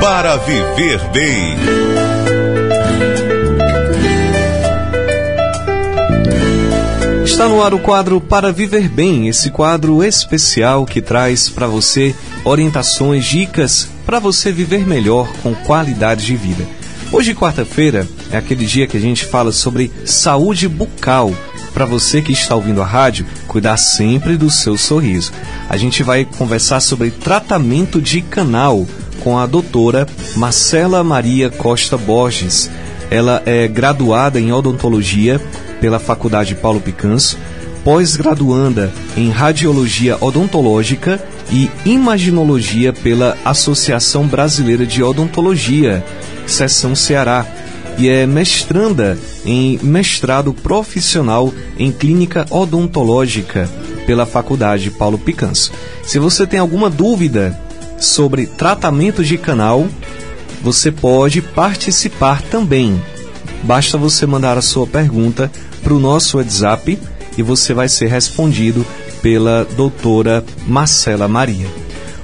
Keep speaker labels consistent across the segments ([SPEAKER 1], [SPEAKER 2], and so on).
[SPEAKER 1] para viver bem.
[SPEAKER 2] Está no ar o quadro Para Viver Bem, esse quadro especial que traz para você orientações, dicas para você viver melhor com qualidade de vida. Hoje, quarta-feira, é aquele dia que a gente fala sobre saúde bucal. Para você que está ouvindo a rádio, cuidar sempre do seu sorriso. A gente vai conversar sobre tratamento de canal com a doutora Marcela Maria Costa Borges. Ela é graduada em odontologia pela Faculdade Paulo Picanso, pós-graduanda em radiologia odontológica e imaginologia pela Associação Brasileira de Odontologia, Seção Ceará, e é mestranda em mestrado profissional em clínica odontológica pela Faculdade Paulo Picanso. Se você tem alguma dúvida sobre tratamento de canal, você pode participar também. Basta você mandar a sua pergunta para o nosso WhatsApp e você vai ser respondido pela doutora Marcela Maria.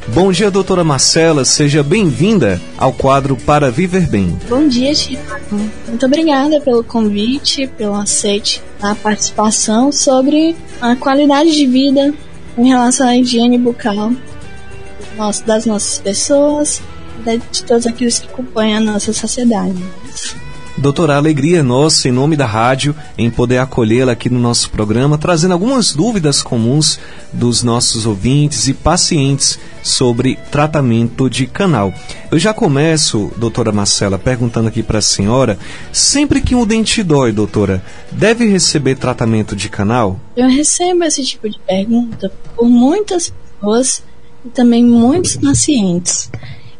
[SPEAKER 2] Bom dia, doutora Marcela, seja bem-vinda ao quadro Para Viver Bem.
[SPEAKER 3] Bom dia, Chico. Muito obrigada pelo convite, pelo aceite da participação sobre a qualidade de vida em relação à higiene bucal das nossas pessoas, de todos aqueles que acompanham a nossa sociedade.
[SPEAKER 2] Doutora, a alegria é nossa, em nome da rádio, em poder acolhê-la aqui no nosso programa, trazendo algumas dúvidas comuns dos nossos ouvintes e pacientes sobre tratamento de canal. Eu já começo, doutora Marcela, perguntando aqui para a senhora: sempre que um dente dói, doutora, deve receber tratamento de canal?
[SPEAKER 3] Eu recebo esse tipo de pergunta por muitas pessoas e também muitos pacientes.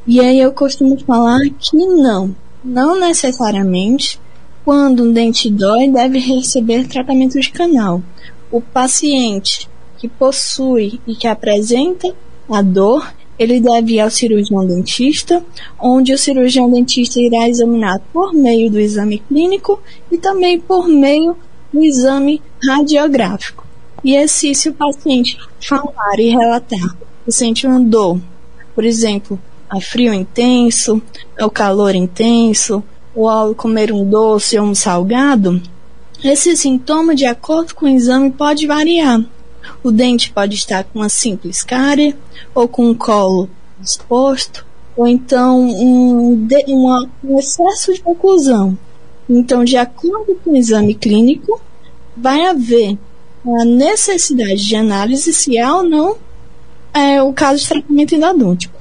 [SPEAKER 3] E aí eu costumo falar que não não necessariamente, quando um dente dói, deve receber tratamento de canal. O paciente que possui e que apresenta a dor, ele deve ir ao cirurgião dentista, onde o cirurgião dentista irá examinar por meio do exame clínico e também por meio do exame radiográfico. E assim, se o paciente falar e relatar sente uma dor, por exemplo, a frio intenso, ao calor intenso, ou ao comer um doce ou um salgado, esse sintoma, de acordo com o exame, pode variar. O dente pode estar com uma simples cárie, ou com um colo exposto, ou então um, um excesso de oclusão. Então, de acordo com o exame clínico, vai haver a necessidade de análise se há ou não é, o caso de tratamento endodôntico.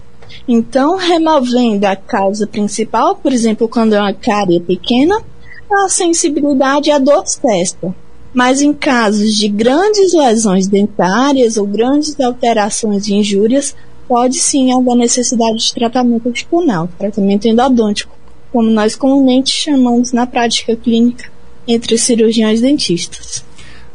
[SPEAKER 3] Então, removendo a causa principal, por exemplo, quando é uma cárie pequena, a sensibilidade à dor cesta. Mas em casos de grandes lesões dentárias ou grandes alterações e injúrias, pode sim haver necessidade de tratamento canal, tratamento endodôntico, como nós comumente chamamos na prática clínica entre cirurgiões dentistas.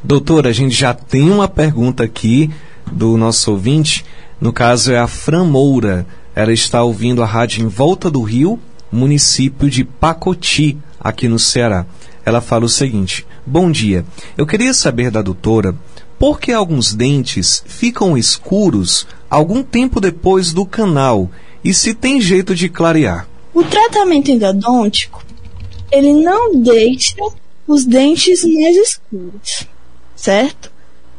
[SPEAKER 2] Doutora, a gente já tem uma pergunta aqui do nosso ouvinte, no caso é a Fran Moura. Ela está ouvindo a rádio em Volta do Rio, município de Pacoti, aqui no Ceará. Ela fala o seguinte: Bom dia. Eu queria saber da doutora por que alguns dentes ficam escuros algum tempo depois do canal e se tem jeito de clarear.
[SPEAKER 3] O tratamento endodôntico ele não deixa os dentes mais escuros, certo?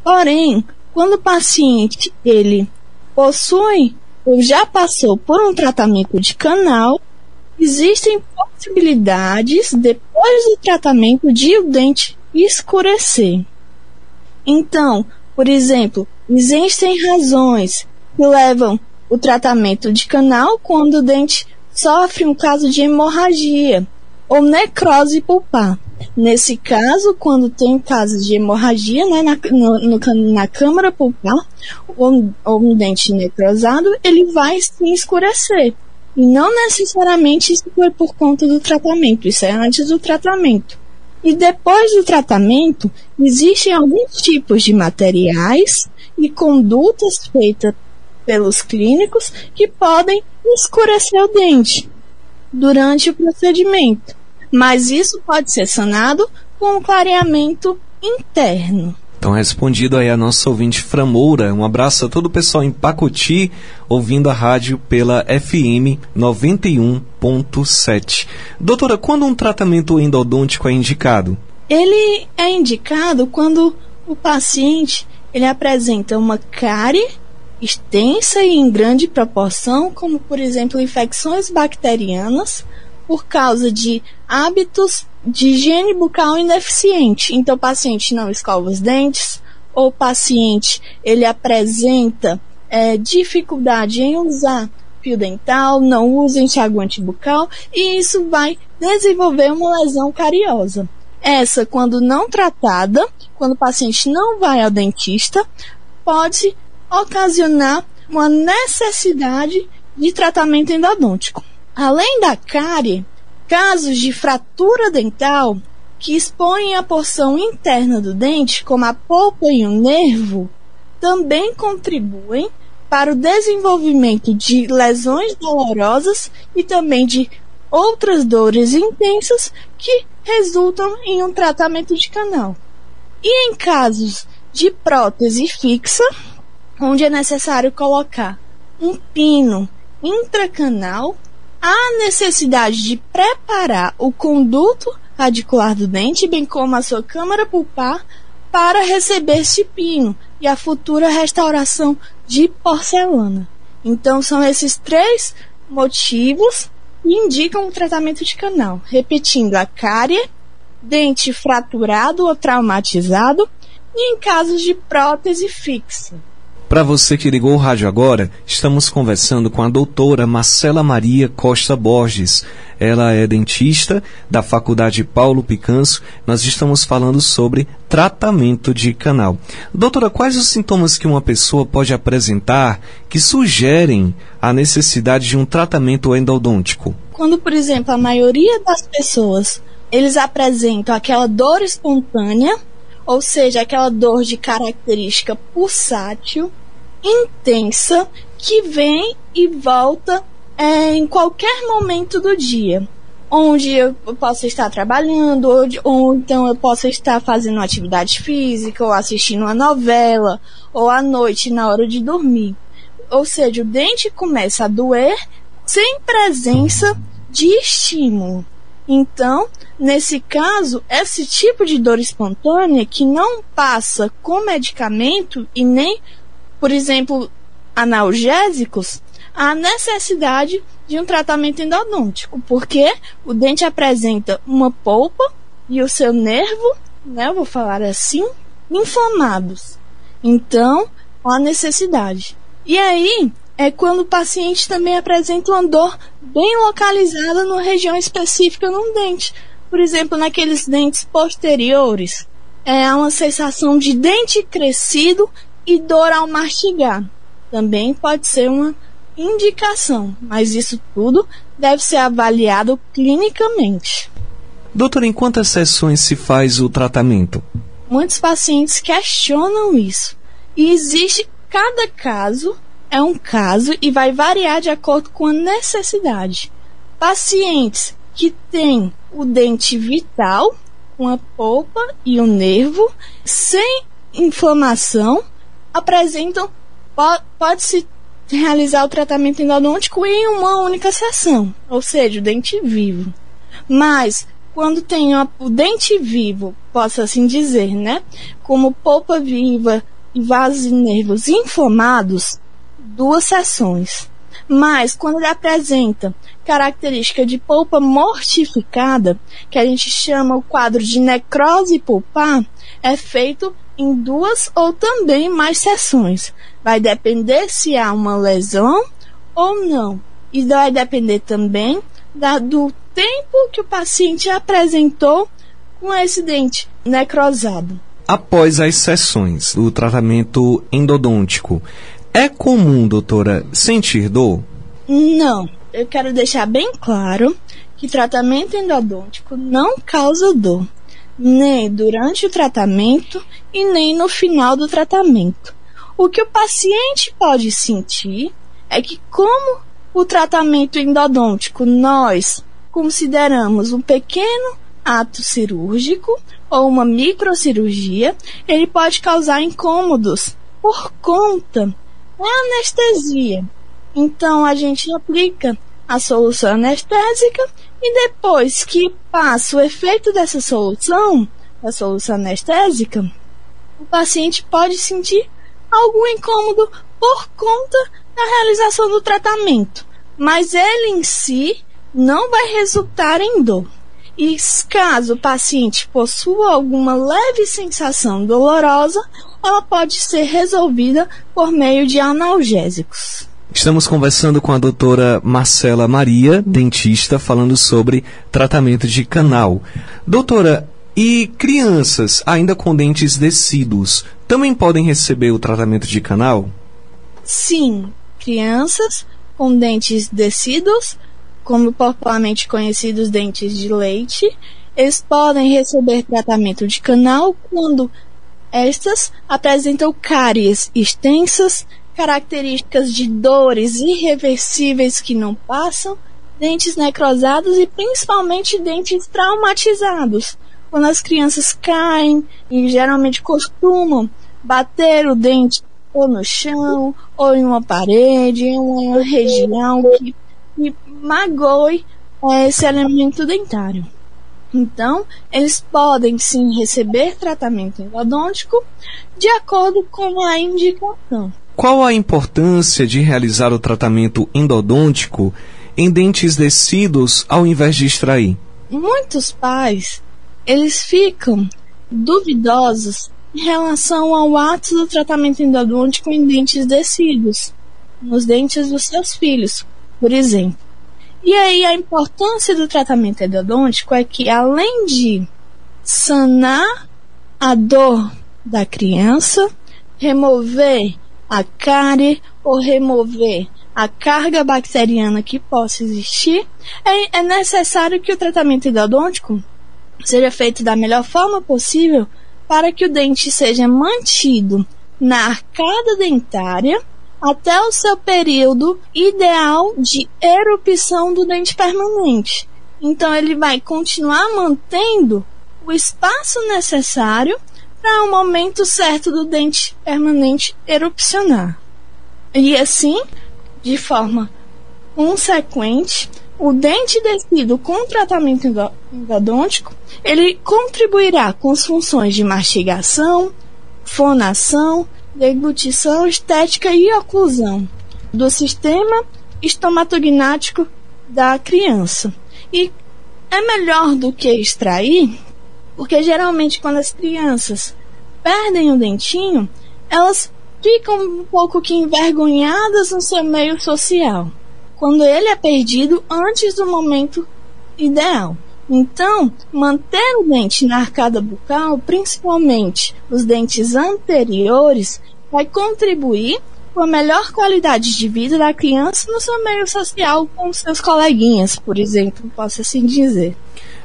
[SPEAKER 3] Porém, quando o paciente ele possui ou já passou por um tratamento de canal, existem possibilidades, depois do tratamento, de o dente escurecer. Então, por exemplo, existem razões que levam o tratamento de canal quando o dente sofre um caso de hemorragia ou necrose pulpar. Nesse caso, quando tem casos de hemorragia né, na, no, no, na câmara pulpar ou, ou um dente necrosado, ele vai se escurecer. E não necessariamente isso foi por conta do tratamento, isso é antes do tratamento. E depois do tratamento, existem alguns tipos de materiais e condutas feitas pelos clínicos que podem escurecer o dente durante o procedimento mas isso pode ser sanado com um clareamento interno.
[SPEAKER 2] Então, respondido aí a nossa ouvinte Framoura, um abraço a todo o pessoal em Pacoti, ouvindo a rádio pela FM 91.7. Doutora, quando um tratamento endodôntico é indicado?
[SPEAKER 3] Ele é indicado quando o paciente ele apresenta uma cárie extensa e em grande proporção, como por exemplo infecções bacterianas, por causa de hábitos de higiene bucal ineficiente. Então, o paciente não escova os dentes, ou o paciente ele apresenta é, dificuldade em usar fio dental, não usa enxaguante bucal, e isso vai desenvolver uma lesão cariosa. Essa, quando não tratada, quando o paciente não vai ao dentista, pode ocasionar uma necessidade de tratamento endodôntico. Além da cárie, casos de fratura dental que expõem a porção interna do dente, como a polpa e o nervo, também contribuem para o desenvolvimento de lesões dolorosas e também de outras dores intensas que resultam em um tratamento de canal. E em casos de prótese fixa, onde é necessário colocar um pino intracanal, há necessidade de preparar o conduto radicular do dente, bem como a sua câmara pulpar, para receber este pino e a futura restauração de porcelana. Então, são esses três motivos que indicam o tratamento de canal. Repetindo, a cárie, dente fraturado ou traumatizado e em casos de prótese fixa.
[SPEAKER 2] Para você que ligou o rádio agora, estamos conversando com a doutora Marcela Maria Costa Borges. Ela é dentista da Faculdade Paulo Picanso. Nós estamos falando sobre tratamento de canal. Doutora, quais os sintomas que uma pessoa pode apresentar que sugerem a necessidade de um tratamento endodôntico?
[SPEAKER 3] Quando, por exemplo, a maioria das pessoas eles apresentam aquela dor espontânea, ou seja, aquela dor de característica pulsátil, intensa que vem e volta é, em qualquer momento do dia. Onde eu posso estar trabalhando, ou, ou então eu posso estar fazendo atividade física, ou assistindo uma novela, ou à noite na hora de dormir. Ou seja, o dente começa a doer sem presença de estímulo. Então, nesse caso, esse tipo de dor espontânea que não passa com medicamento e nem por exemplo, analgésicos, há necessidade de um tratamento endodôntico, porque o dente apresenta uma polpa e o seu nervo, né, eu vou falar assim, inflamados. Então, há necessidade. E aí é quando o paciente também apresenta uma dor bem localizada numa região específica no dente. Por exemplo, naqueles dentes posteriores, é uma sensação de dente crescido e dor ao mastigar. Também pode ser uma indicação, mas isso tudo deve ser avaliado clinicamente.
[SPEAKER 2] Doutor, em quantas sessões se faz o tratamento?
[SPEAKER 3] Muitos pacientes questionam isso. E existe cada caso é um caso e vai variar de acordo com a necessidade. Pacientes que têm o dente vital, com a polpa e o nervo, sem inflamação, apresentam pode-se realizar o tratamento endodôntico em uma única sessão, ou seja, o dente vivo. Mas quando tem o dente vivo, posso assim dizer, né, como polpa viva e vasos e nervos inflamados, duas sessões. Mas quando ele apresenta característica de polpa mortificada, que a gente chama o quadro de necrose pulpar, é feito em duas ou também mais sessões. Vai depender se há uma lesão ou não. E vai depender também da, do tempo que o paciente apresentou com esse dente necrosado.
[SPEAKER 2] Após as sessões do tratamento endodôntico, é comum, doutora, sentir dor?
[SPEAKER 3] Não. Eu quero deixar bem claro que tratamento endodôntico não causa dor nem durante o tratamento e nem no final do tratamento. O que o paciente pode sentir é que, como o tratamento endodôntico nós consideramos um pequeno ato cirúrgico ou uma microcirurgia, ele pode causar incômodos por conta da anestesia. Então a gente aplica a solução anestésica e depois que passa o efeito dessa solução, da solução anestésica, o paciente pode sentir algum incômodo por conta da realização do tratamento, mas ele em si não vai resultar em dor. E caso o paciente possua alguma leve sensação dolorosa, ela pode ser resolvida por meio de analgésicos.
[SPEAKER 2] Estamos conversando com a doutora Marcela Maria, dentista, falando sobre tratamento de canal. Doutora, e crianças ainda com dentes decíduos também podem receber o tratamento de canal?
[SPEAKER 3] Sim, crianças com dentes decíduos como popularmente conhecidos dentes de leite, eles podem receber tratamento de canal quando estas apresentam cáries extensas, características de dores irreversíveis que não passam, dentes necrosados e principalmente dentes traumatizados, quando as crianças caem e geralmente costumam bater o dente ou no chão, ou em uma parede, em uma região que que magoe é, esse elemento dentário. Então, eles podem sim receber tratamento endodôntico de acordo com a indicação.
[SPEAKER 2] Qual a importância de realizar o tratamento endodôntico em dentes descidos ao invés de extrair?
[SPEAKER 3] Muitos pais, eles ficam duvidosos em relação ao ato do tratamento endodôntico em dentes descidos, nos dentes dos seus filhos, por exemplo. E aí a importância do tratamento endodôntico é que além de sanar a dor da criança, remover a cárie ou remover a carga bacteriana que possa existir, é, é necessário que o tratamento endodôntico seja feito da melhor forma possível para que o dente seja mantido na arcada dentária até o seu período ideal de erupção do dente permanente. Então ele vai continuar mantendo o espaço necessário para o momento certo do dente permanente erupcionar. E assim, de forma consequente, o dente descido com tratamento endodôntico, ele contribuirá com as funções de mastigação, fonação, deglutição estética e oclusão do sistema estomatognático da criança. E é melhor do que extrair, porque geralmente quando as crianças perdem o dentinho, elas ficam um pouco que envergonhadas no seu meio social, quando ele é perdido antes do momento ideal. Então, manter o dente na arcada bucal, principalmente os dentes anteriores, vai contribuir com a melhor qualidade de vida da criança no seu meio social com seus coleguinhas, por exemplo, posso assim dizer.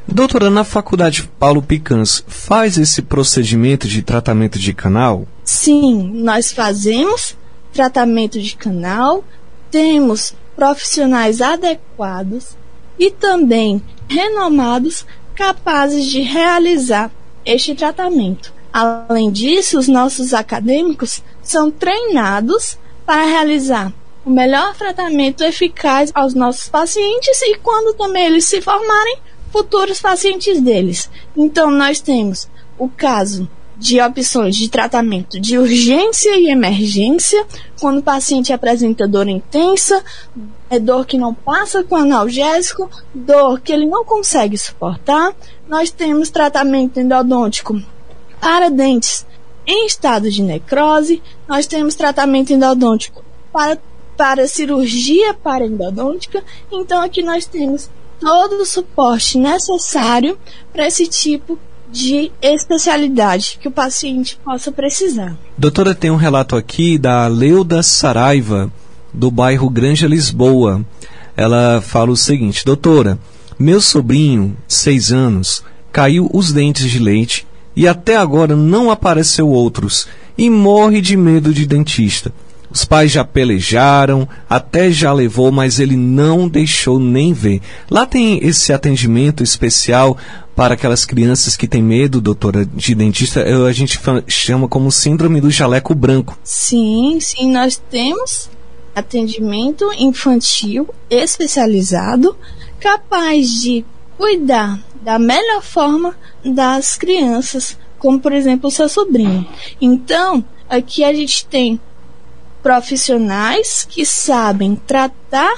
[SPEAKER 2] Doutora, na faculdade Paulo Picans, faz esse procedimento de tratamento de canal?
[SPEAKER 3] Sim, nós fazemos tratamento de canal, temos profissionais adequados e também renomados capazes de realizar este tratamento. Além disso, os nossos acadêmicos são treinados para realizar o melhor tratamento eficaz aos nossos pacientes e quando também eles se formarem, futuros pacientes deles. Então, nós temos o caso de opções de tratamento de urgência e emergência, quando o paciente apresenta dor intensa, é dor que não passa com analgésico, dor que ele não consegue suportar. Nós temos tratamento endodôntico para dentes em estado de necrose, nós temos tratamento endodôntico para, para cirurgia endodôntica. então aqui nós temos todo o suporte necessário para esse tipo de especialidade que o paciente possa precisar.
[SPEAKER 2] Doutora, tem um relato aqui da Leuda Saraiva, do bairro Granja Lisboa. Ela fala o seguinte: Doutora, meu sobrinho, seis anos, caiu os dentes de leite e até agora não apareceu outros e morre de medo de dentista. Os pais já pelejaram, até já levou, mas ele não deixou nem ver. Lá tem esse atendimento especial para aquelas crianças que têm medo, doutora, de dentista. A gente chama como síndrome do jaleco branco.
[SPEAKER 3] Sim, sim, nós temos atendimento infantil especializado capaz de cuidar da melhor forma das crianças, como por exemplo o seu sobrinho. Então, aqui a gente tem profissionais que sabem tratar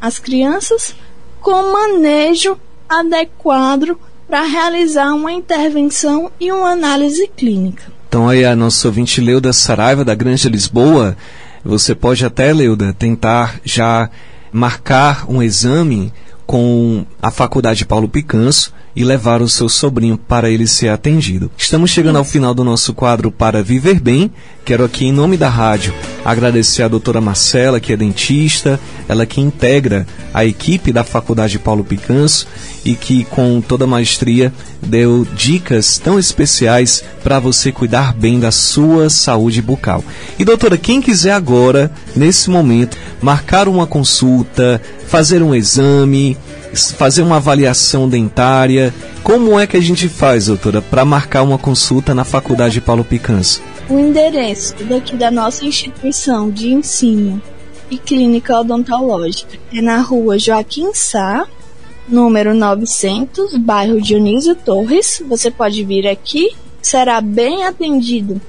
[SPEAKER 3] as crianças com manejo adequado para realizar uma intervenção e uma análise clínica.
[SPEAKER 2] Então aí a nossa ouvinte Leuda Saraiva da Grande Lisboa, você pode até, Leuda, tentar já marcar um exame com a Faculdade Paulo Picanso e levar o seu sobrinho para ele ser atendido. Estamos chegando ao final do nosso quadro para Viver Bem. Quero aqui, em nome da rádio, agradecer a doutora Marcela, que é dentista, ela que integra a equipe da Faculdade Paulo Picanso e que, com toda a maestria, deu dicas tão especiais para você cuidar bem da sua saúde bucal. E, doutora, quem quiser agora, nesse momento, marcar uma consulta, fazer um exame, fazer uma avaliação dentária. Como é que a gente faz, doutora, para marcar uma consulta na Faculdade Paulo Picanso?
[SPEAKER 3] O endereço daqui da nossa instituição de ensino e clínica odontológica é na rua Joaquim Sá, número 900, bairro Dionísio Torres. Você pode vir aqui, será bem atendido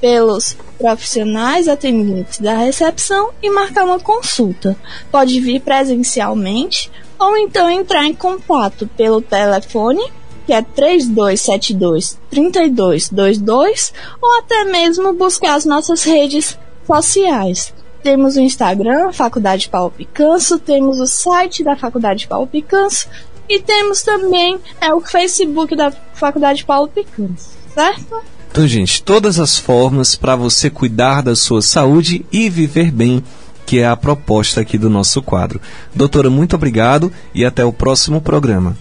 [SPEAKER 3] pelos profissionais atendentes da recepção e marcar uma consulta. Pode vir presencialmente ou então entrar em contato pelo telefone que é 3272 3222 ou até mesmo buscar as nossas redes sociais. Temos o Instagram, Faculdade Paulo Picanso, temos o site da Faculdade Paulo Picanso e temos também é, o Facebook da Faculdade Paulo Picanso, certo?
[SPEAKER 2] Então, gente, todas as formas para você cuidar da sua saúde e viver bem que é a proposta aqui do nosso quadro. Doutora, muito obrigado e até o próximo programa.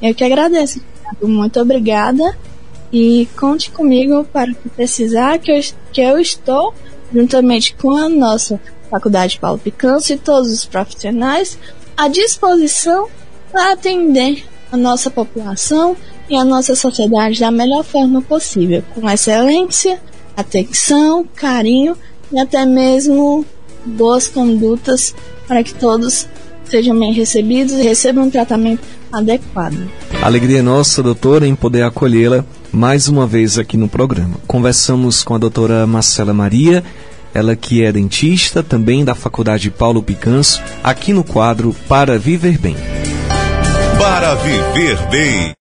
[SPEAKER 3] Eu que agradeço. Muito obrigada e conte comigo para o que precisar, que eu, que eu estou, juntamente com a nossa Faculdade Paulo Picanço e todos os profissionais, à disposição para atender a nossa população e a nossa sociedade da melhor forma possível, com excelência, atenção, carinho e até mesmo boas condutas para que todos sejam bem recebidos e recebam um tratamento adequado.
[SPEAKER 2] Alegria nossa, doutora, em poder acolhê-la mais uma vez aqui no programa. Conversamos com a doutora Marcela Maria, ela que é dentista, também da Faculdade Paulo Picanso, aqui no quadro Para Viver Bem.
[SPEAKER 1] Para Viver Bem.